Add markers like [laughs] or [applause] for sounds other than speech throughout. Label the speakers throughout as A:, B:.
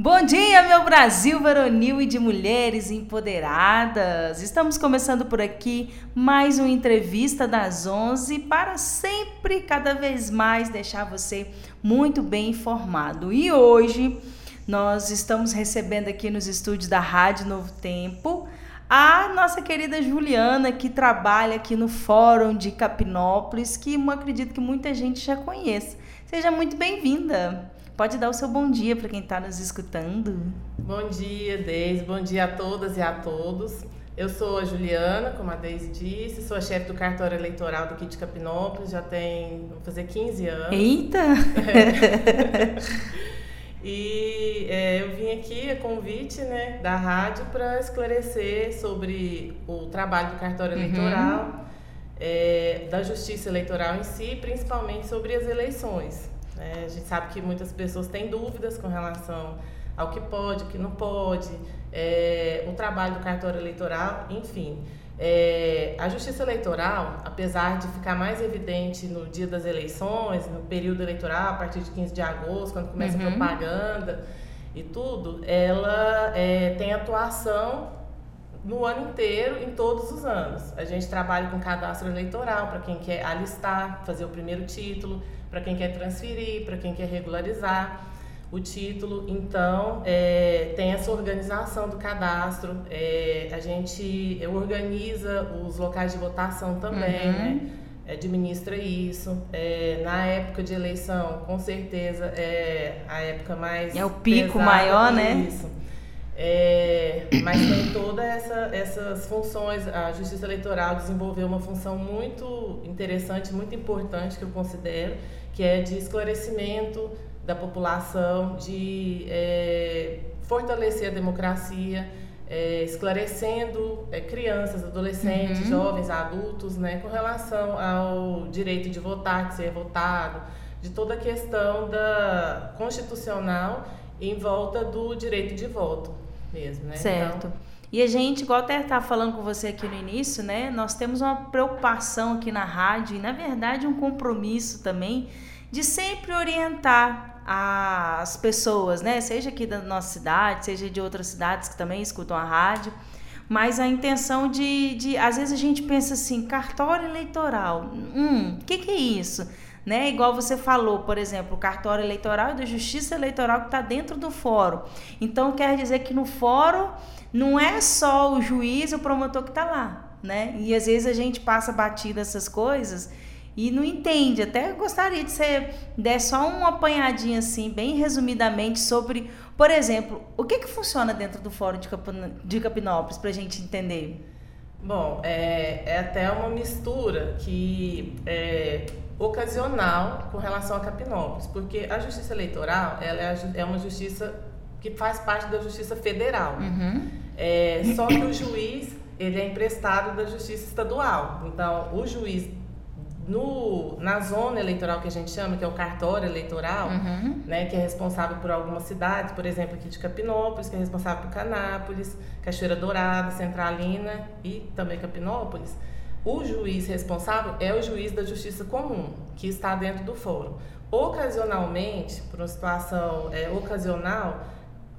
A: Bom dia, meu Brasil varonil e de mulheres empoderadas. Estamos começando por aqui mais uma entrevista das 11 para sempre, cada vez mais, deixar você muito bem informado. E hoje nós estamos recebendo aqui nos estúdios da Rádio Novo Tempo a nossa querida Juliana, que trabalha aqui no Fórum de Capinópolis, que eu acredito que muita gente já conhece. Seja muito bem-vinda. Pode dar o seu bom dia para quem está nos escutando.
B: Bom dia, Deise. Bom dia a todas e a todos. Eu sou a Juliana, como a Deise disse, sou a chefe do cartório eleitoral do Kit Capinópolis, já tem, vou fazer 15 anos.
A: Eita!
B: É. [laughs] E é, eu vim aqui a convite né, da rádio para esclarecer sobre o trabalho do cartório uhum. eleitoral, é, da justiça eleitoral em si, principalmente sobre as eleições. Né? A gente sabe que muitas pessoas têm dúvidas com relação ao que pode, o que não pode, é, o trabalho do cartório eleitoral, enfim. É, a justiça eleitoral, apesar de ficar mais evidente no dia das eleições, no período eleitoral, a partir de 15 de agosto, quando começa uhum. a propaganda e tudo, ela é, tem atuação no ano inteiro, em todos os anos. A gente trabalha com cadastro eleitoral para quem quer alistar, fazer o primeiro título, para quem quer transferir, para quem quer regularizar o título. Então, é, tem essa organização do cadastro. É, a gente organiza os locais de votação também, uhum. né? Administra isso. É, na época de eleição, com certeza, é a época mais.
A: É o pico maior, né?
B: Isso. É, mas tem todas essa, essas funções. A Justiça Eleitoral desenvolveu uma função muito interessante, muito importante, que eu considero, que é de esclarecimento da população, de é, fortalecer a democracia, é, esclarecendo é, crianças, adolescentes, uhum. jovens, adultos, né, com relação ao direito de votar, de ser votado, de toda a questão da constitucional em volta do direito de voto mesmo, né?
A: Certo. Então, e a gente, igual até estava falando com você aqui no início, né? Nós temos uma preocupação aqui na rádio e, na verdade, um compromisso também de sempre orientar as pessoas, né? Seja aqui da nossa cidade, seja de outras cidades que também escutam a rádio. Mas a intenção de, de às vezes a gente pensa assim, cartório eleitoral, hum, o que, que é isso? Né? Igual você falou, por exemplo, o cartório eleitoral e da justiça eleitoral que está dentro do fórum. Então quer dizer que no fórum não é só o juiz e o promotor que está lá, né? E às vezes a gente passa batida essas coisas e não entende. Até gostaria de você der só um apanhadinho assim, bem resumidamente, sobre, por exemplo, o que, que funciona dentro do Fórum de, de Capinópolis, para a gente entender.
B: Bom, é, é até uma mistura que é, ocasional com relação a Capinópolis, porque a justiça eleitoral ela é, é uma justiça que faz parte da justiça federal. Uhum. É, só que o juiz ele é emprestado da justiça estadual. Então, o juiz no, na zona eleitoral que a gente chama, que é o cartório eleitoral, uhum. né, que é responsável por algumas cidades, por exemplo, aqui de Capinópolis, que é responsável por Canápolis, Cachoeira Dourada, Centralina e também Capinópolis, o juiz responsável é o juiz da Justiça Comum, que está dentro do fórum. Ocasionalmente, por uma situação é, ocasional,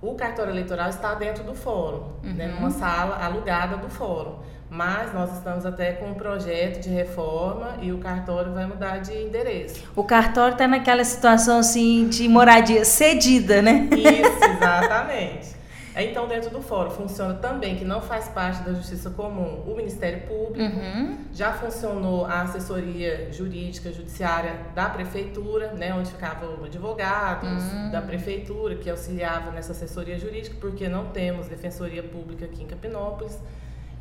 B: o cartório eleitoral está dentro do fórum, né, uhum. né, numa sala alugada do fórum. Mas nós estamos até com um projeto de reforma e o cartório vai mudar de endereço.
A: O cartório está naquela situação assim de moradia cedida, né?
B: Isso, exatamente. Então, dentro do fórum funciona também, que não faz parte da Justiça Comum, o Ministério Público. Uhum. Já funcionou a assessoria jurídica, judiciária da Prefeitura, né, onde ficavam advogados uhum. da Prefeitura, que auxiliavam nessa assessoria jurídica, porque não temos Defensoria Pública aqui em Capinópolis.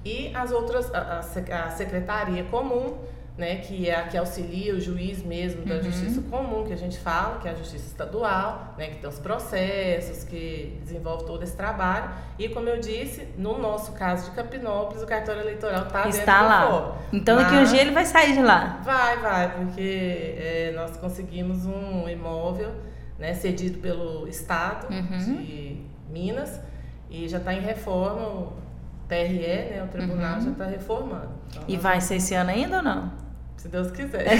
B: E as outras, a, a Secretaria Comum, né, que é a que auxilia o juiz mesmo da uhum. justiça comum, que a gente fala, que é a justiça estadual, né, que tem os processos, que desenvolve todo esse trabalho. E como eu disse, no nosso caso de Capinópolis, o cartório eleitoral tá
A: está lá. Então daqui um dia ele vai sair de lá.
B: Vai, vai, porque é, nós conseguimos um imóvel né, cedido pelo Estado uhum. de Minas e já está em reforma TRE, né, o tribunal uhum. já está reformando.
A: Então, e vai ser esse ano ainda ou não?
B: Se Deus quiser.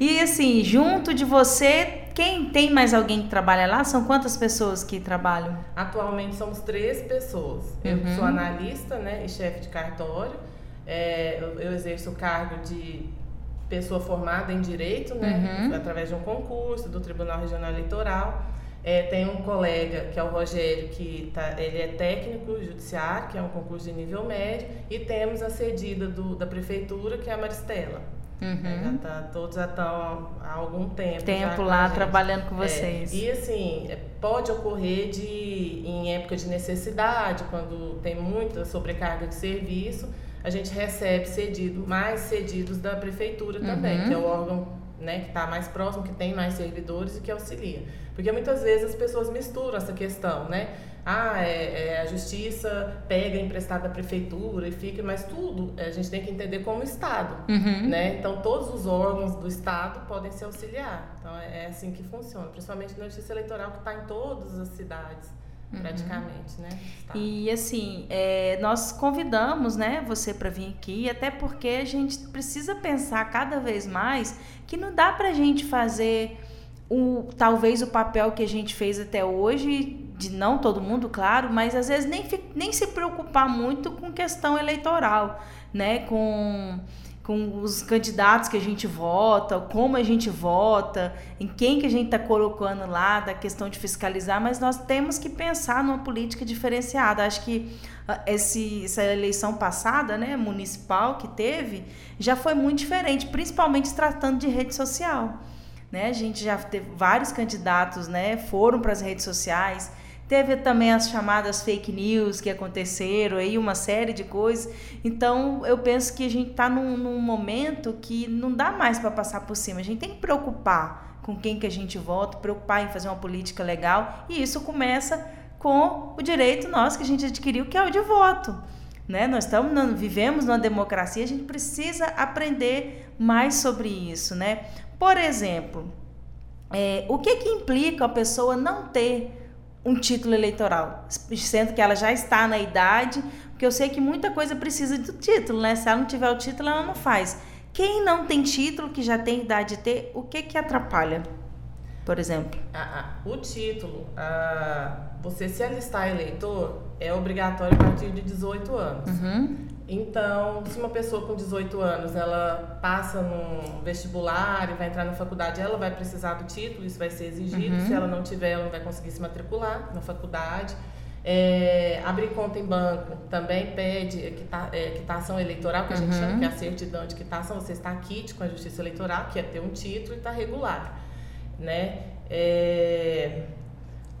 A: e assim, junto de você, quem tem mais alguém que trabalha lá? São quantas pessoas que trabalham?
B: Atualmente somos três pessoas. Eu uhum. sou analista né, e chefe de cartório. É, eu, eu, exerço o cargo de pessoa formada em direito, né, uhum. através de um concurso do Tribunal Regional Eleitoral. É, tem um colega, que é o Rogério, que tá, ele é técnico judiciário, que é um concurso de nível médio, e temos a cedida do, da prefeitura, que é a Maristela. Uhum. Já tá, todos já estão há algum tempo.
A: Tempo lá trabalhando com é, vocês.
B: É, e assim, é, pode ocorrer de, em época de necessidade, quando tem muita sobrecarga de serviço, a gente recebe cedido, mais cedidos da prefeitura também, uhum. que é o órgão né, que está mais próximo, que tem mais servidores e que auxilia. Porque muitas vezes as pessoas misturam essa questão, né? Ah, é, é, a justiça pega emprestado da prefeitura e fica, mas tudo a gente tem que entender como Estado, uhum. né? Então todos os órgãos do Estado podem se auxiliar. Então é, é assim que funciona, principalmente na justiça eleitoral que está em todas as cidades uhum. praticamente, né?
A: Tá. E assim, é, nós convidamos, né, você para vir aqui, até porque a gente precisa pensar cada vez mais que não dá para a gente fazer o, talvez o papel que a gente fez até hoje, de não todo mundo, claro, mas às vezes nem, nem se preocupar muito com questão eleitoral, né? Com, com os candidatos que a gente vota, como a gente vota, em quem que a gente está colocando lá, da questão de fiscalizar, mas nós temos que pensar numa política diferenciada. Acho que ah, esse, essa eleição passada, né, municipal que teve, já foi muito diferente, principalmente tratando de rede social. Né? A gente já teve vários candidatos, né? Foram para as redes sociais. Teve também as chamadas fake news que aconteceram, aí uma série de coisas. Então, eu penso que a gente está num, num, momento que não dá mais para passar por cima. A gente tem que preocupar com quem que a gente vota, preocupar em fazer uma política legal. E isso começa com o direito nosso que a gente adquiriu, que é o de voto. Né? Nós estamos, vivemos numa democracia, a gente precisa aprender mais sobre isso, né? Por exemplo, é, o que, que implica a pessoa não ter um título eleitoral, sendo que ela já está na idade, porque eu sei que muita coisa precisa do título, né? Se ela não tiver o título, ela não faz. Quem não tem título, que já tem idade de ter, o que que atrapalha? Por exemplo?
B: Ah, ah, o título, ah, você se alistar eleitor é obrigatório a partir de 18 anos. Uhum. Então, se uma pessoa com 18 anos ela passa num vestibular e vai entrar na faculdade, ela vai precisar do título, isso vai ser exigido. Uhum. Se ela não tiver, ela não vai conseguir se matricular na faculdade. É, abrir conta em banco também pede quita, é, quitação eleitoral, que a gente uhum. chama que é a certidão de quitação. Você está quite com a justiça eleitoral, que é ter um título e está regular. Né? É,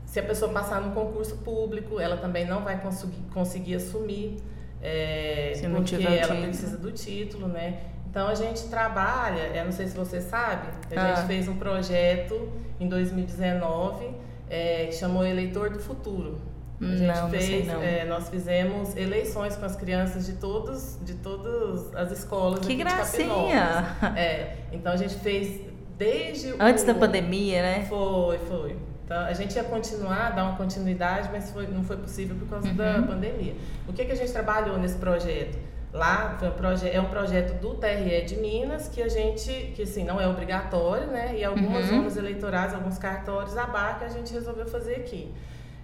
B: se a pessoa passar num concurso público, ela também não vai conseguir, conseguir assumir. É, porque ela precisa do título, né? Então a gente trabalha, eu não sei se você sabe, a ah. gente fez um projeto em 2019 é, que chamou Eleitor do Futuro. A gente
A: não,
B: fez,
A: não
B: é, nós fizemos eleições com as crianças de todos, de todas as escolas
A: que
B: aqui
A: gracinha.
B: de É, então a gente fez desde
A: antes
B: o,
A: da pandemia, né?
B: Foi, foi. Então, a gente ia continuar, dar uma continuidade, mas foi, não foi possível por causa uhum. da pandemia. O que, que a gente trabalhou nesse projeto? Lá um proje é um projeto do TRE de Minas que a gente, que assim, não é obrigatório, né? E algumas uhum. zonas eleitorais, alguns cartórios abarca, a gente resolveu fazer aqui.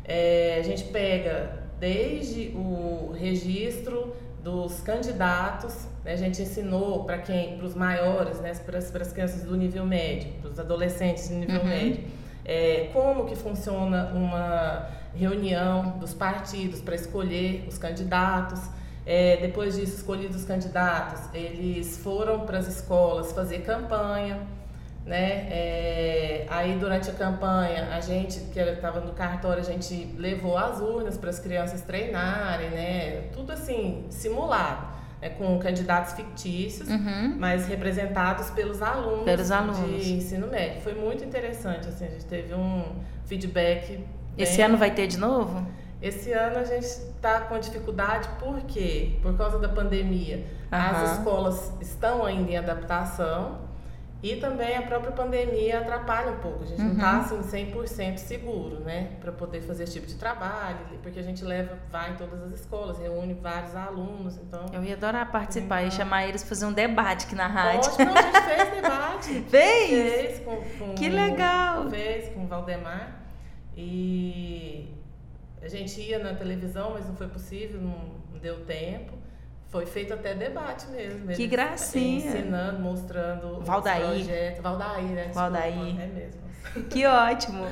B: É, a gente pega desde o registro dos candidatos, né? a gente ensinou para quem, para os maiores, né? para as crianças do nível médio, para os adolescentes do nível uhum. médio é, como que funciona uma reunião dos partidos para escolher os candidatos. É, depois disso, escolhidos os candidatos, eles foram para as escolas fazer campanha. Né? É, aí durante a campanha, a gente que estava no cartório, a gente levou as urnas para as crianças treinarem, né? Tudo assim, simulado é, com candidatos fictícios, uhum. mas representados pelos alunos,
A: pelos alunos
B: de ensino médio. Foi muito interessante, assim, a gente teve um feedback. Bem...
A: Esse ano vai ter de novo?
B: Esse ano a gente está com dificuldade, por quê? Por causa da pandemia. Uhum. As escolas estão ainda em adaptação E também a própria pandemia atrapalha um pouco. A gente não está assim 100% seguro, né, para poder fazer esse tipo de trabalho, porque a gente leva, vai em todas as escolas, reúne vários alunos, então.
A: Eu ia adorar participar e chamar eles para fazer um debate aqui na rádio.
B: Ótimo, a gente fez debate. [laughs]
A: fez?
B: Fez com, com
A: Que legal.
B: Fez com o Valdemar e a gente ia na televisão, mas não foi possível, não deu tempo. Foi feito até debate mesmo.
A: Que gracinha.
B: Ensinando, mostrando
A: Valdair.
B: os projetos. Valdair, né? Desculpa,
A: Valdair.
B: É mesmo. [laughs]
A: Que ótimo.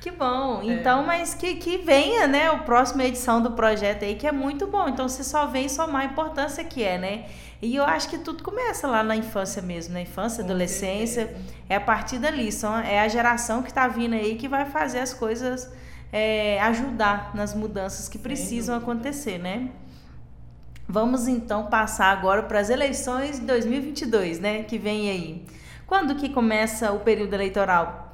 A: Que bom. Então, mas que, que venha, né, a próxima edição do projeto aí, que é muito bom. Então, você só vem somar a importância que é, né? E eu acho que tudo começa lá na infância mesmo, na infância,
B: Com
A: adolescência.
B: certeza.
A: É a partir dali. São, é a geração que está vindo aí que vai fazer as coisas é, ajudar nas mudanças que precisam acontecer, né? Vamos então passar agora para as eleições de 2022, né? Que vem aí. Quando que começa o período eleitoral?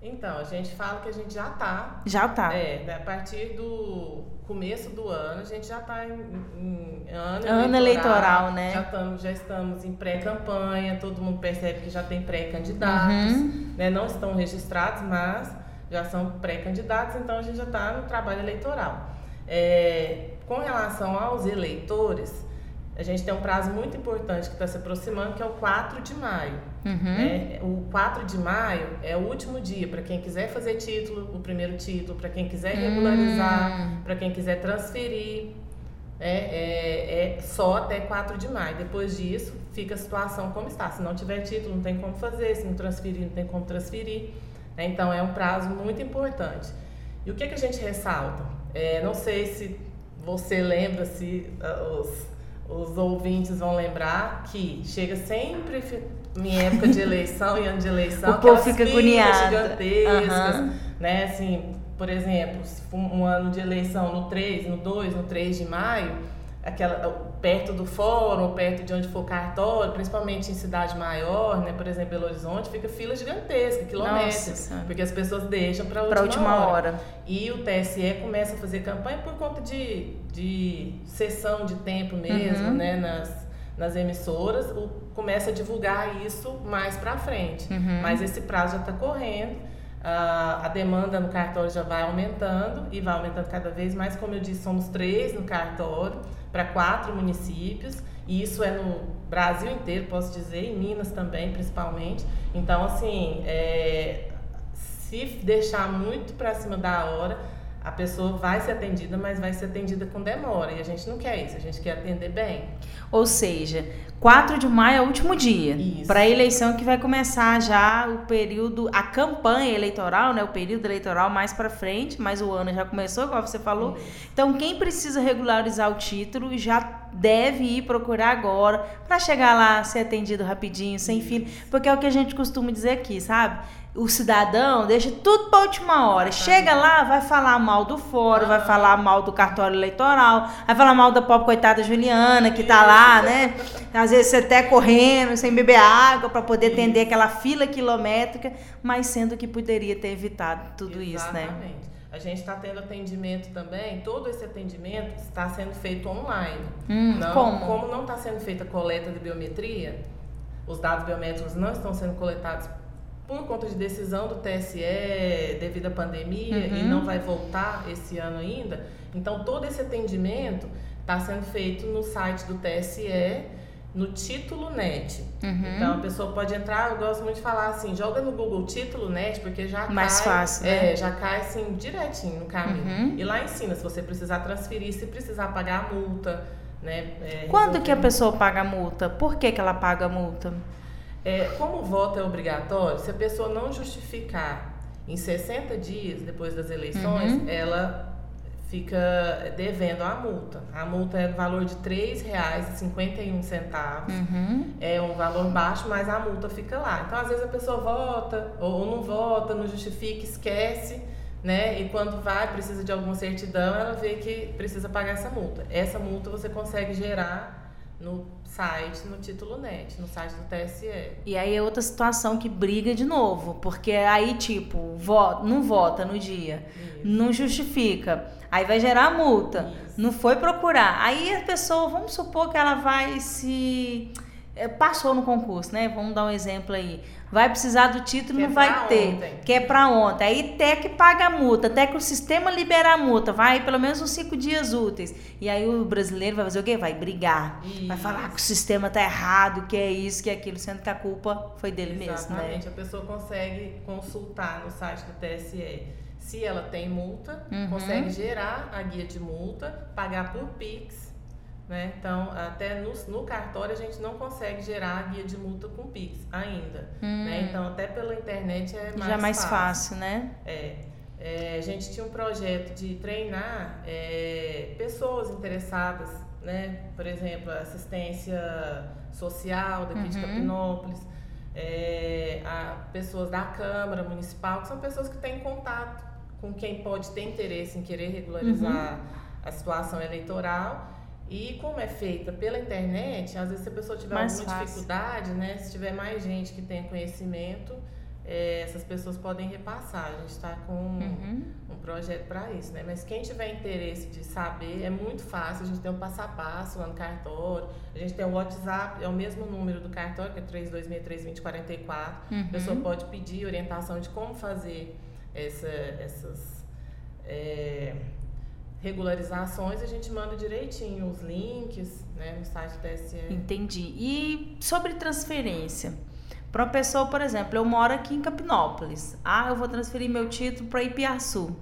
B: Então, a gente fala que a gente já está
A: Já tá.
B: É, né, a partir do começo do ano, a gente já está em, em ano,
A: Ano eleitoral, né?
B: Já, estamos, já estamos em pré-campanha, todo mundo percebe que já tem pré-candidatos,
A: Uhum.
B: né? Não estão registrados, mas já são pré-candidatos, então a gente já está no trabalho eleitoral. É, com relação aos eleitores, a gente tem um prazo muito importante que está se aproximando, que é o 4 de maio.
A: Uhum.
B: né? O 4 de maio é o último dia para quem quiser fazer título, o primeiro título, para quem quiser regularizar,
A: Hum.
B: para quem quiser transferir. É, é, é só até 4 de maio. Depois disso, fica a situação como está. Se não tiver título, não tem como fazer. Se não transferir, não tem como transferir. né? Então, é um prazo muito importante. E o que, que a gente ressalta? É, não sei se você lembra, se ah, os, os ouvintes vão lembrar, que chega sempre em época de eleição e ano de eleição, [laughs]
A: O povo fica agoniado.
B: gigantescas,
A: Aham.
B: né? Assim, por exemplo, se for um ano de eleição no 3, no 2, no 3 de maio, aquela, perto do fórum, perto de onde for cartório, principalmente em cidade maior, né? Por exemplo, Belo Horizonte, fica fila gigantesca,
A: Senhora.
B: porque as pessoas deixam para
A: a última hora.
B: e o TSE começa a fazer campanha por conta de, de sessão de tempo mesmo,
A: Uhum.
B: né, nas, nas emissoras, o, começa a divulgar isso mais para frente.
A: Uhum.
B: Mas esse prazo já está correndo, a, a demanda no cartório já vai aumentando e vai aumentando cada vez mais. Como eu disse, somos três no cartório para quatro municípios. E isso é no Brasil inteiro, posso dizer, em Minas também, principalmente. Então, assim, é, se deixar muito para cima da hora, a pessoa vai ser atendida, mas vai ser atendida com demora. E a gente não quer isso, a gente quer atender bem.
A: Ou seja, 4 de maio é o último dia
B: Isso.
A: para a eleição que vai começar já o período, a campanha eleitoral, né? O período eleitoral mais para frente, mas o ano já começou, igual você falou. Então, quem precisa regularizar o título já deve ir procurar agora para chegar lá, ser atendido rapidinho, sem fila, porque é o que a gente costuma dizer aqui, sabe? O cidadão deixa tudo para última hora. Chega lá, vai falar mal do fórum, vai falar mal do cartório eleitoral, vai falar mal da pobre coitada Juliana que tá lá, né? Às vezes você até correndo, sem beber água para poder atender aquela fila quilométrica, mas sendo que poderia ter evitado tudo isso, né?
B: Exatamente. A gente está tendo atendimento também, todo esse atendimento está sendo feito online.
A: Hum,
B: não,
A: como?
B: não está sendo feita a coleta de biometria, os dados biométricos não estão sendo coletados por conta de decisão do TSE devido à pandemia e
A: Uhum.
B: não vai voltar esse ano ainda. Então, todo esse atendimento está sendo feito no site do TSE, no Título Net.
A: Uhum.
B: Então, a pessoa pode entrar, eu gosto muito de falar assim, joga no Google Título Net, porque já
A: Mais
B: cai...
A: fácil, né?
B: É, já cai assim, direitinho no caminho.
A: Uhum.
B: E lá ensina, se você precisar transferir, se precisar pagar a multa, né? é,
A: Quando que a
B: resolver-
A: pessoa paga a multa? Por que, que ela paga a multa?
B: É, como o voto é obrigatório, se a pessoa não justificar em 60 dias depois das eleições,
A: Uhum.
B: ela fica devendo a multa. A multa é no valor de R$ 3,51.
A: Uhum.
B: É um valor baixo, mas a multa fica lá. Então, às vezes, a pessoa vota ou não vota, não justifica, esquece, né? E quando vai, precisa de alguma certidão, ela vê que precisa pagar essa multa. Essa multa você consegue gerar no site, no título net, no site do TSE.
A: E aí é outra situação que briga de novo, porque aí, tipo, vo não vota no dia, não justifica, aí vai gerar multa,
B: Isso.
A: não foi procurar. Aí a pessoa, vamos supor que ela vai se passou no concurso, né? Vamos dar um exemplo aí. Vai precisar do título, que não é vai ter. Ontem. Que é para ontem. Aí até que paga a multa, até que o sistema libera a multa, vai pelo menos uns cinco dias úteis. E aí o brasileiro vai fazer o quê? Vai brigar. Isso. Vai falar que o sistema tá errado, que é isso, que é aquilo, sendo que a culpa foi dele
B: Exatamente.
A: mesmo. Exatamente.
B: Né? A pessoa consegue consultar no site do TSE se ela tem multa, uhum. consegue gerar a guia de multa, pagar por Pix né? Então, até no, no, cartório a gente não consegue gerar a guia de multa com Pix ainda. Hum. Né? Então, até pela internet é mais
A: Já mais
B: fácil,
A: fácil né?
B: É. é. A gente tinha um projeto de treinar é, pessoas interessadas, né? Por exemplo, assistência social daqui uhum. de Capinópolis, é, a pessoas da Câmara Municipal, que são pessoas que têm contato com quem pode ter interesse em querer regularizar uhum. a situação eleitoral e como é feita pela internet, às vezes se a pessoa tiver mais alguma fácil. dificuldade, né? Se tiver mais gente que tem conhecimento, é, essas pessoas podem repassar. A gente está com uhum. um projeto para isso, né? Mas quem tiver interesse de saber, é muito fácil. A gente tem um passo a passo lá no cartório. A gente tem o WhatsApp, é o mesmo número do cartório, que é 32632044. Uhum. A pessoa pode pedir orientação de como fazer essa, essas... É, regularizações, a gente manda direitinho os links né, no site do TSE.
A: Entendi. E sobre transferência? Para uma pessoa, por exemplo, eu moro aqui em Capinópolis. Ah, eu vou transferir meu título para Ipiaçu.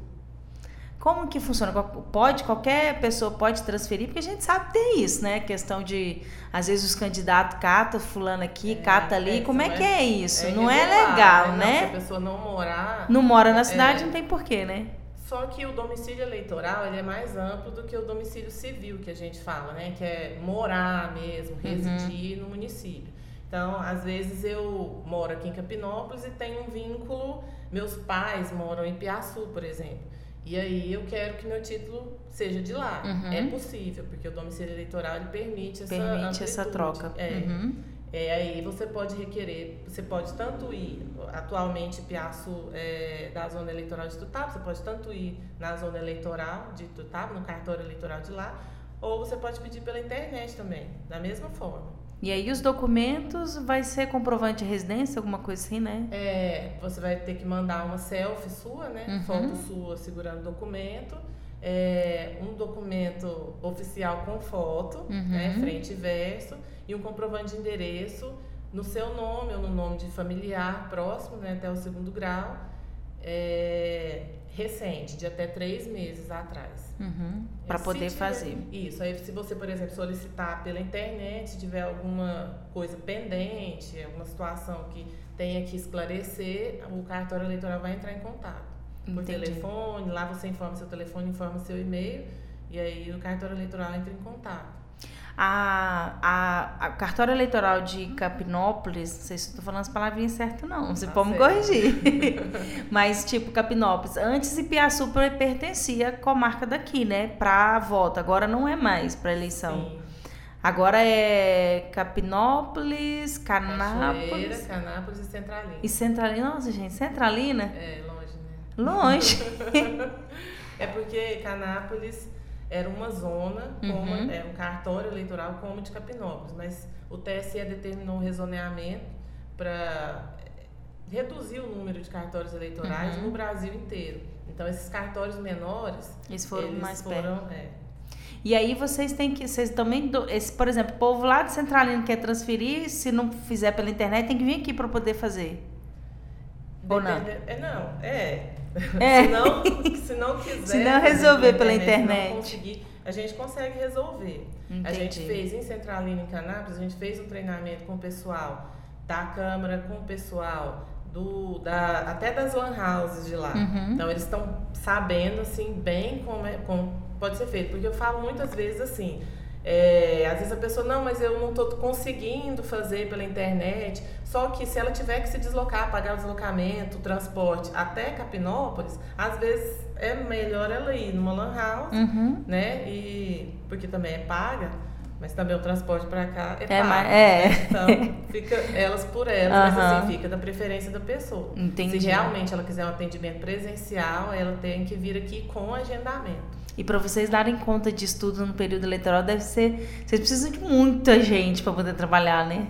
A: Como que funciona? Pode, qualquer pessoa pode transferir, porque a gente sabe que tem isso, né? Questão de, às vezes, os candidatos cata fulano aqui, é, cata ali. É, Como é que é, é isso? É não é legal, né?
B: né? se a pessoa não morar...
A: Não mora na cidade, é. não tem porquê, né?
B: Só que o domicílio eleitoral ele é mais amplo do que o domicílio civil que a gente fala, né? Que é morar mesmo, uhum. residir uhum. no município. Então, às vezes eu moro aqui em Capinópolis e tenho um vínculo. Meus pais moram em Piaçu, por exemplo. E aí eu quero que meu título seja de lá. Uhum. É possível, porque o domicílio eleitoral ele permite essa
A: Permite
B: amplitude.
A: essa troca.
B: É. Uhum. É, aí você pode requerer, você pode tanto ir, atualmente Piaço é, da zona eleitoral de Tutaba, você pode tanto ir na zona eleitoral de Tutaba, no cartório eleitoral de lá, ou você pode pedir pela internet também, da mesma forma.
A: E aí os documentos vai ser comprovante de residência, alguma coisa assim, né?
B: É, você vai ter que mandar uma selfie sua, né? Uhum. Foto sua segurando o documento. É, um documento oficial com foto, uhum. né? Frente e verso e um comprovante de endereço no seu nome ou no nome de familiar próximo, né, até o segundo grau, é, recente, de até três meses atrás.
A: Uhum, Para poder
B: tiver,
A: fazer.
B: Isso. Aí, se você, por exemplo, solicitar pela internet, se tiver alguma coisa pendente, alguma situação que tenha que esclarecer, o cartório eleitoral vai entrar em contato. Por Entendi. telefone, lá você informa seu telefone, informa seu e-mail, e aí o cartório eleitoral entra em contato.
A: A, a, a cartório eleitoral de Capinópolis, não sei se estou falando as palavrinhas certas, não, você tá pode me corrigir. [laughs] Mas, tipo, Capinópolis, antes Ipiaçu pertencia à comarca daqui, né? Para voto, agora não é mais para eleição. Sim. Agora é Capinópolis, Canápolis.
B: Canápolis e Centralina.
A: E Centralina, nossa, gente, Centralina?
B: É, longe, né?
A: Longe. [laughs]
B: é porque Canápolis era uma zona, uhum. como, é, um cartório eleitoral como de Capinópolis, mas o TSE determinou um rezoneamento para reduzir o número de cartórios eleitorais uhum. no Brasil inteiro. Então, esses cartórios menores,
A: eles foram
B: eles
A: mais
B: foram,
A: perto.
B: É,
A: e aí vocês têm que, vocês também, esse, por exemplo, o povo lá de Centralina quer transferir, se não fizer pela internet, tem que vir aqui para poder fazer. Ou não?
B: É, não, é. É. se, não, se não quiser.
A: Se não resolver pela internet. Não conseguir,
B: a gente consegue resolver. Entendi. A gente fez em Centralina, em Canápolis, a gente fez um treinamento com o pessoal da Câmara, com o pessoal do, da, até das lan houses de lá. Uhum. Então, eles estão sabendo, assim, bem como, é, como pode ser feito. Porque eu falo muitas vezes assim, é, às vezes a pessoa, não, mas eu não estou conseguindo fazer pela internet. Só que se ela tiver que se deslocar, pagar o deslocamento, o transporte até Capinópolis, às vezes é melhor ela ir numa lan house, uhum. né? E, porque também é paga, mas também o transporte para cá é, é pago. Mas, é. Né? Então, fica elas por elas, uhum. mas assim, fica da preferência da pessoa.
A: Entendi.
B: Se realmente ela quiser um atendimento presencial, ela tem que vir aqui com agendamento.
A: E para vocês darem conta de estudo no período eleitoral, deve ser. Vocês precisam de muita gente para poder trabalhar, né?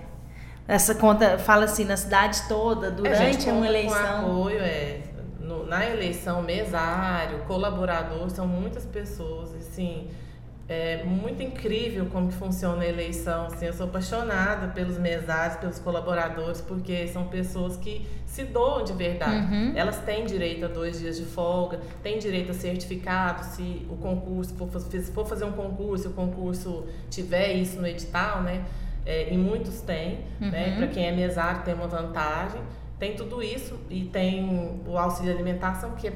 A: Essa conta fala assim na cidade toda, durante
B: é,
A: uma eleição.
B: Com apoio, é. No, na eleição, mesário, colaborador, são muitas pessoas, assim é muito incrível como que funciona a eleição. Assim, eu sou apaixonada pelos mesários, pelos colaboradores, porque são pessoas que se doam de verdade. Uhum. Elas têm direito a dois dias de folga, têm direito a certificado se o concurso for, for fazer um concurso, o concurso tiver isso no edital, né? É, e muitos têm, né? uhum. né? Para quem é mesário tem uma vantagem. Tem tudo isso e tem o auxílio alimentação que é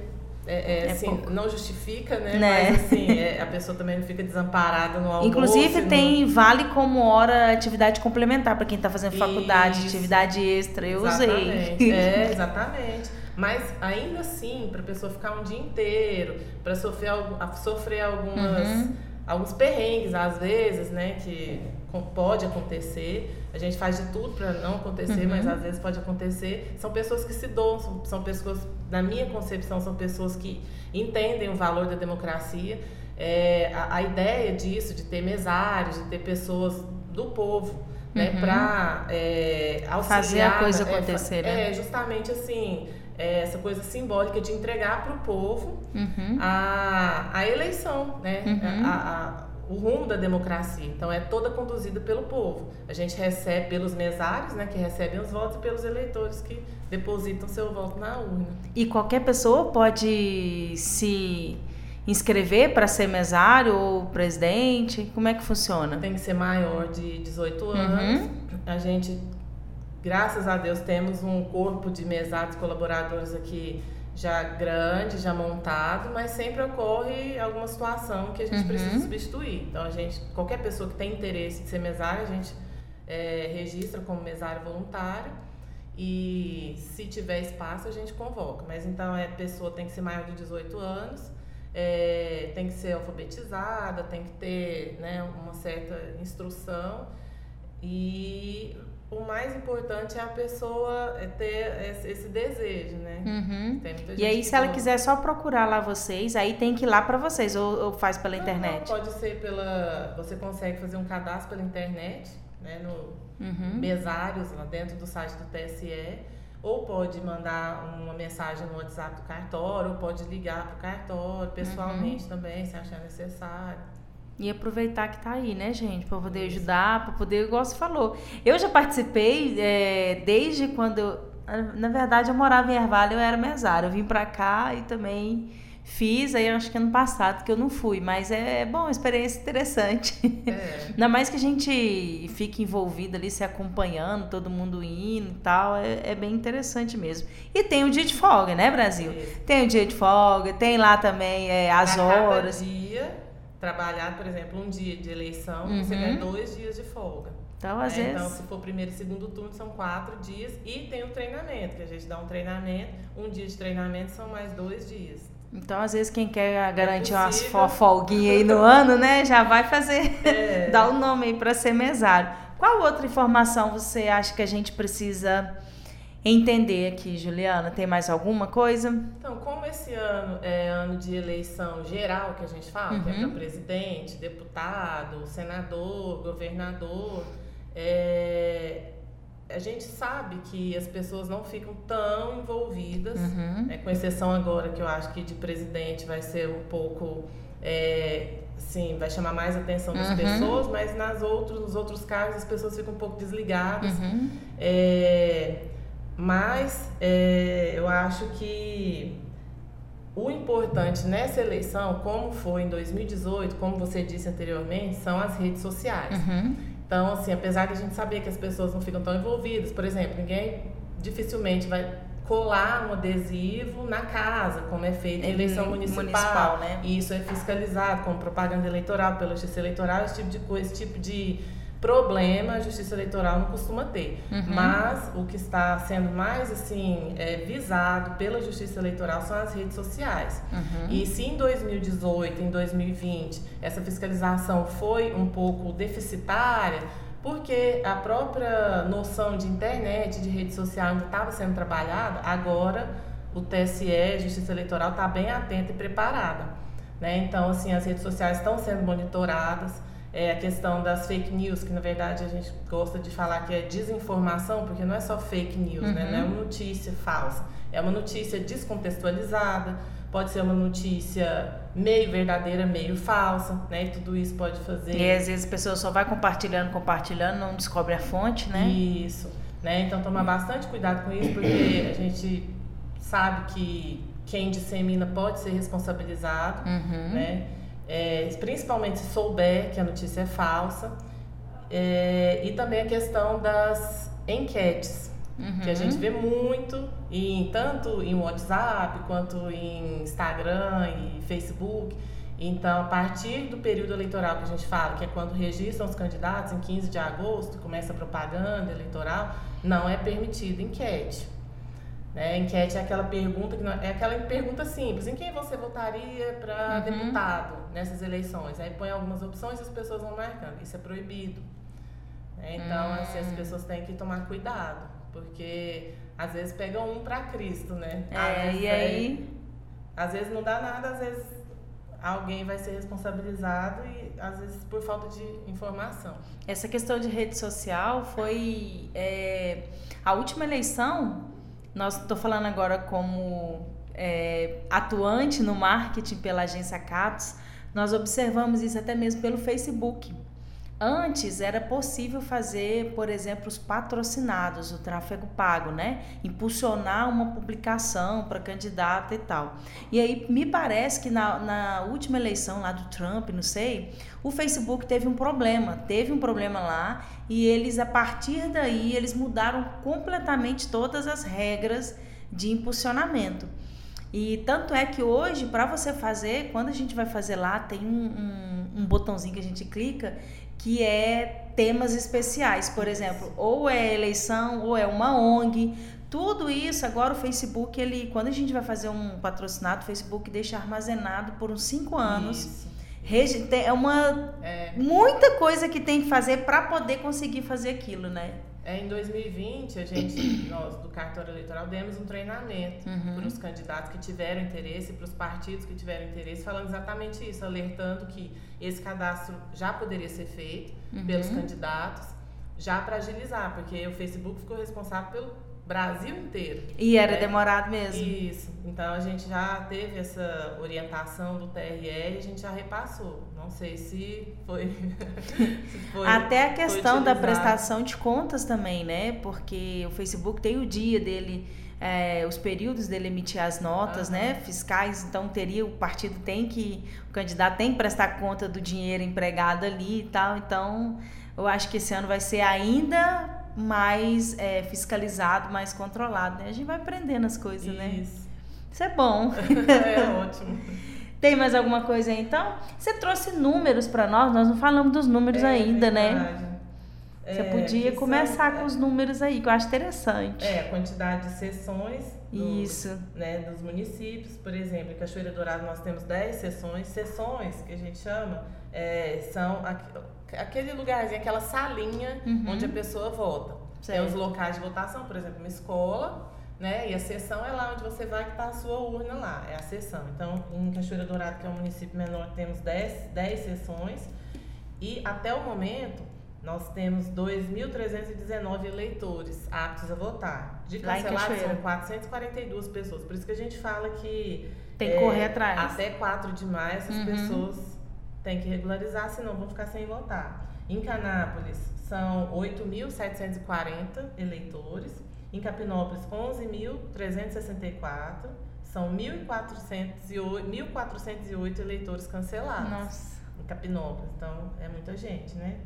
B: é, é, é assim, não justifica, né? né? Mas assim, [laughs] é, a pessoa também não fica desamparada no almoço.
A: Inclusive tem no... vale como hora atividade complementar para quem está fazendo faculdade, Isso. atividade extra. Eu
B: exatamente.
A: usei. [laughs]
B: É, exatamente. Mas ainda assim, para a pessoa ficar um dia inteiro, para sofrer, sofrer algumas, uhum. alguns perrengues, às vezes, né? Que pode acontecer. A gente faz de tudo para não acontecer, uhum. mas às vezes pode acontecer. São pessoas que se doam, são, são, pessoas, na minha concepção, são pessoas que entendem o valor da democracia. É, a, a, ideia disso, de ter mesários, de ter pessoas do povo, né, uhum. para é, auxiliar.
A: Fazer a coisa é, acontecer,
B: é,
A: né?
B: É, justamente assim. É, essa coisa simbólica de entregar para o povo uhum. a, a eleição, né? Uhum. A, a, o rumo da democracia. Então, é toda conduzida pelo povo. A gente recebe pelos mesários, né, que recebem os votos, e pelos eleitores que depositam seu voto na urna.
A: E qualquer pessoa pode se inscrever para ser mesário ou presidente? Como é que funciona?
B: Tem que ser maior de 18 anos. Uhum. A gente, graças a Deus, temos um corpo de mesários colaboradores aqui já grande, já montado, mas sempre ocorre alguma situação que a gente uhum. precisa substituir. Então, a gente, qualquer pessoa que tem interesse em ser mesário, a gente é, registra como mesário voluntário e se tiver espaço a gente convoca. Mas então a pessoa tem que ser maior de 18 anos, é, tem que ser alfabetizada, tem que ter né, uma certa instrução e o mais importante é a pessoa é ter esse desejo, né?
A: Uhum. e aí, se ela quiser só procurar lá vocês, aí tem que ir lá para vocês ou, ou, faz pela não, internet?
B: Não, pode ser pela. Você consegue fazer um cadastro pela internet, né? No uhum. mesários lá dentro do site do TSE. Ou pode mandar uma mensagem no WhatsApp do cartório, ou pode ligar para o cartório pessoalmente uhum. também, se achar necessário.
A: E aproveitar que tá aí, né, gente? Para poder ajudar, para poder, igual você falou. Eu já participei é, desde quando. Eu, na verdade, eu morava em Ervalho, eu era mesário. Eu vim para cá e também fiz, aí acho que ano passado que eu não fui. Mas é, é bom, experiência interessante. É. [laughs] Ainda mais que a gente fique envolvido ali, se acompanhando, todo mundo indo e tal. É, é bem interessante mesmo. E tem o dia de folga, né, Brasil? Tem o dia de folga, tem lá também é, as a horas.
B: Cada dia trabalhar, por exemplo, um dia de eleição, uhum. você ganha dois dias de folga.
A: Então, às é,
B: vezes... Então, se for primeiro e segundo turno, são quatro dias. E tem o treinamento, que a gente dá um treinamento. Um dia de treinamento são mais dois dias.
A: Então, às vezes, quem quer garantir é umas folguinhas aí no [laughs] ano, né? Já vai fazer, é. [laughs] dar o um nome aí para ser mesário. Qual outra informação você acha que a gente precisa entender aqui, Juliana? Tem mais alguma coisa?
B: Então, como esse ano é ano de eleição geral, que a gente fala, uhum. que é para uhum. presidente, deputado, senador, governador, é, a gente sabe que as pessoas não ficam tão envolvidas, uhum. né, com exceção agora que eu acho que de presidente vai ser um pouco. É, sim, vai chamar mais atenção das uhum. pessoas, mas nas outros, nos outros casos as pessoas ficam um pouco desligadas. Uhum. É, mas é, eu acho que o importante nessa eleição, como foi em 2018, como você disse anteriormente, são as redes sociais. Uhum. Então, assim, apesar de a gente saber que as pessoas não ficam tão envolvidas, por exemplo, ninguém dificilmente vai colar um adesivo na casa, como é feito em eleição municipal. municipal né? E isso é fiscalizado como propaganda eleitoral pela justiça eleitoral, esse tipo de coisa, esse tipo de problema a justiça eleitoral não costuma ter. Uhum. Mas o que está sendo mais assim é, visado pela justiça eleitoral são as redes sociais. Uhum. E se em 2018, em 2020, essa fiscalização foi um pouco deficitária, porque a própria noção de internet, de rede social ainda estava sendo trabalhada, agora o TSE, a Justiça Eleitoral, está bem atenta e preparada. Né? Então, assim, as redes sociais estão sendo monitoradas, é a questão das fake news, que na verdade a gente gosta de falar que é desinformação, porque não é só fake news, uhum. né? Não é uma notícia falsa. É uma notícia descontextualizada, pode ser uma notícia meio verdadeira, meio falsa, né? E tudo isso pode fazer.
A: E às vezes a pessoa só vai compartilhando, compartilhando, não descobre a fonte, né?
B: Isso. Né? Então tomar bastante cuidado com isso, porque [coughs] a gente sabe que quem dissemina pode ser responsabilizado, uhum. né? É, principalmente se souber que a notícia é falsa. É, e também a questão das enquetes, uhum. que a gente vê muito, em, tanto em WhatsApp quanto em Instagram e Facebook. Então, a partir do período eleitoral que a gente fala, que é quando registram os candidatos, em 15 de agosto, começa a propaganda eleitoral, não é permitido enquete. Né? Enquete é aquela pergunta que não, é aquela pergunta simples. Em quem você votaria para uhum. deputado nessas eleições? Aí põe algumas opções e as pessoas vão marcando. Isso é proibido. Né? Então, uhum. assim, as hum. pessoas têm que tomar cuidado, porque às vezes pega um para Cristo, né?
A: É, e aí?
B: às vezes não dá nada, às vezes alguém vai ser responsabilizado e às vezes por falta de informação.
A: Essa questão de rede social foi é, a última eleição nós estou falando agora como é, atuante no marketing pela agência Catos, nós observamos isso até mesmo pelo Facebook. Antes era possível fazer, por exemplo, os patrocinados, o tráfego pago, né? Impulsionar uma publicação para candidato e tal. E aí me parece que na, na última eleição lá do Trump, não sei, o Facebook teve um problema, teve um problema lá e eles a partir daí eles mudaram completamente todas as regras de impulsionamento. E tanto é que hoje, para você fazer, quando a gente vai fazer lá, tem um, um, um, botãozinho que a gente clica que é temas especiais, por exemplo, ou é eleição ou é uma ONG. Tudo isso, agora o Facebook, ele, quando a gente vai fazer um patrocinado, o Facebook deixa armazenado por uns cinco anos. Isso. É uma é. muita coisa que tem que fazer para poder conseguir fazer aquilo, né?
B: É, em 2020, a gente, [coughs] nós do cartório eleitoral, demos um treinamento uhum. para os candidatos que tiveram interesse, para os partidos que tiveram interesse, falando exatamente isso, alertando que esse cadastro já poderia ser feito uhum. pelos candidatos, já para agilizar, porque o Facebook ficou responsável pelo Brasil inteiro.
A: E era né? demorado mesmo.
B: Isso. Então a gente já teve essa orientação do TRE e a gente já repassou. Não sei se foi. [laughs]
A: se foi Até a questão da prestação de contas também, né? Porque o Facebook tem o dia dele. É, os períodos dele emitir as notas, uhum. né, fiscais, então teria o partido tem que o candidato tem que prestar conta do dinheiro empregado ali e tal, então eu acho que esse ano vai ser ainda mais é, fiscalizado, mais controlado. Né? A gente vai aprendendo as coisas, Isso. né? Isso é bom. [laughs]
B: é ótimo.
A: Tem mais alguma coisa aí, então? Você trouxe números para nós, nós não falamos dos números
B: é,
A: ainda, né? verdade. né? Você é, podia começar com os números aí, que eu acho interessante.
B: É, a quantidade de sessões
A: Isso.
B: Né, dos municípios. Por exemplo, em Cachoeira Dourada nós temos 10 sessões. Sessões, que a gente chama, é, são aquele lugarzinho, aquela salinha uhum. onde a pessoa vota. Certo. É os locais de votação, por exemplo, uma escola, né? E a sessão é lá onde você vai que está a sua urna lá, é a sessão. Então, em Cachoeira Dourada, que é um município menor, temos 10, 10 sessões. E até o momento, nós temos 2.319 eleitores aptos a votar. De cancelados são 442 pessoas. Por isso que a gente fala que.
A: Tem que é, correr atrás.
B: Até 4 de maio, essas uhum. pessoas tem que regularizar, senão vão ficar sem votar. Em Canápolis, são 8.740 eleitores. Em Capinópolis, 11.364. São 1.408 eleitores cancelados.
A: Nossa.
B: Em Capinópolis. Então, é muita gente, né?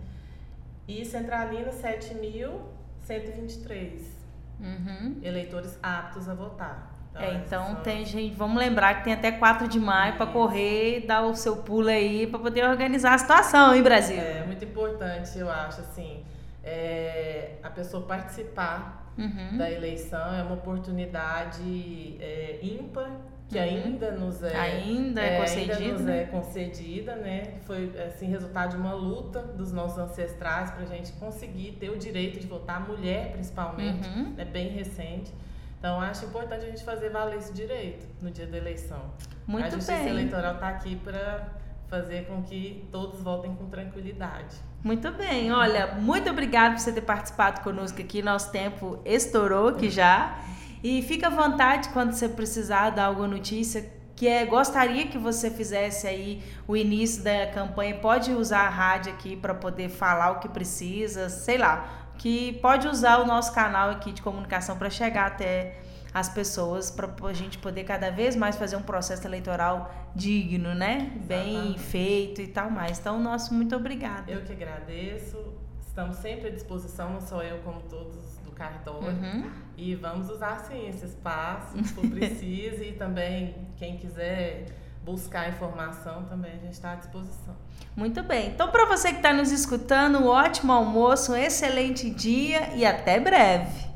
B: E Centralina, 7.123 uhum. eleitores aptos a votar.
A: Então, é, então tem gente, vamos lembrar que tem até 4 de maio para correr, dar o seu pulo aí para poder organizar a situação, hein, Brasil?
B: É muito importante, eu acho, assim, é, a pessoa participar uhum. da eleição é uma oportunidade é, ímpar que uhum. ainda nos é
A: ainda é, é concedida, ainda
B: nos né? é concedida, né? Foi assim resultado de uma luta dos nossos ancestrais para a gente conseguir ter o direito de votar, mulher principalmente, uhum. é bem recente. Então, acho importante a gente fazer valer esse direito no dia da eleição.
A: Muito
B: a Justiça
A: bem.
B: Eleitoral está aqui para fazer com que todos voltem com tranquilidade.
A: Muito bem, olha, muito obrigado por você ter participado conosco aqui. Nosso tempo estourou aqui já. E fica à vontade quando você precisar dar alguma notícia que é, gostaria que você fizesse aí o início da campanha. Pode usar a rádio aqui para poder falar o que precisa, sei lá, que pode usar o nosso canal aqui de comunicação para chegar até as pessoas para a gente poder cada vez mais fazer um processo eleitoral digno, né? Exatamente. Bem feito e tal mais. Então, nosso muito obrigada.
B: Eu que agradeço. Estamos sempre à disposição, não só eu como todos do cartório. Uhum. E vamos usar sim esse espaço, [laughs] se for preciso, e também quem quiser buscar informação também a gente está à disposição.
A: Muito bem. Então, para você que está nos escutando, um ótimo almoço, um excelente dia e até breve.